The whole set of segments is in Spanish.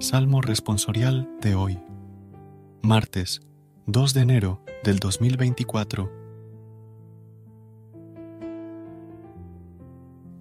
Salmo responsorial de hoy, martes 2 de enero del 2024.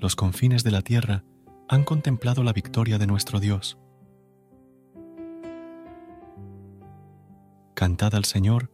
Los confines de la tierra han contemplado la victoria de nuestro Dios. Cantad al Señor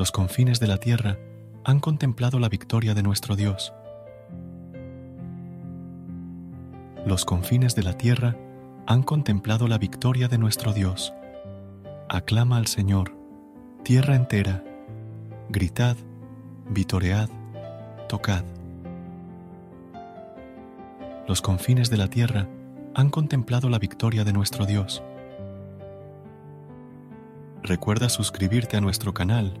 Los confines de la tierra han contemplado la victoria de nuestro Dios. Los confines de la tierra han contemplado la victoria de nuestro Dios. Aclama al Señor, tierra entera, gritad, vitoread, tocad. Los confines de la tierra han contemplado la victoria de nuestro Dios. Recuerda suscribirte a nuestro canal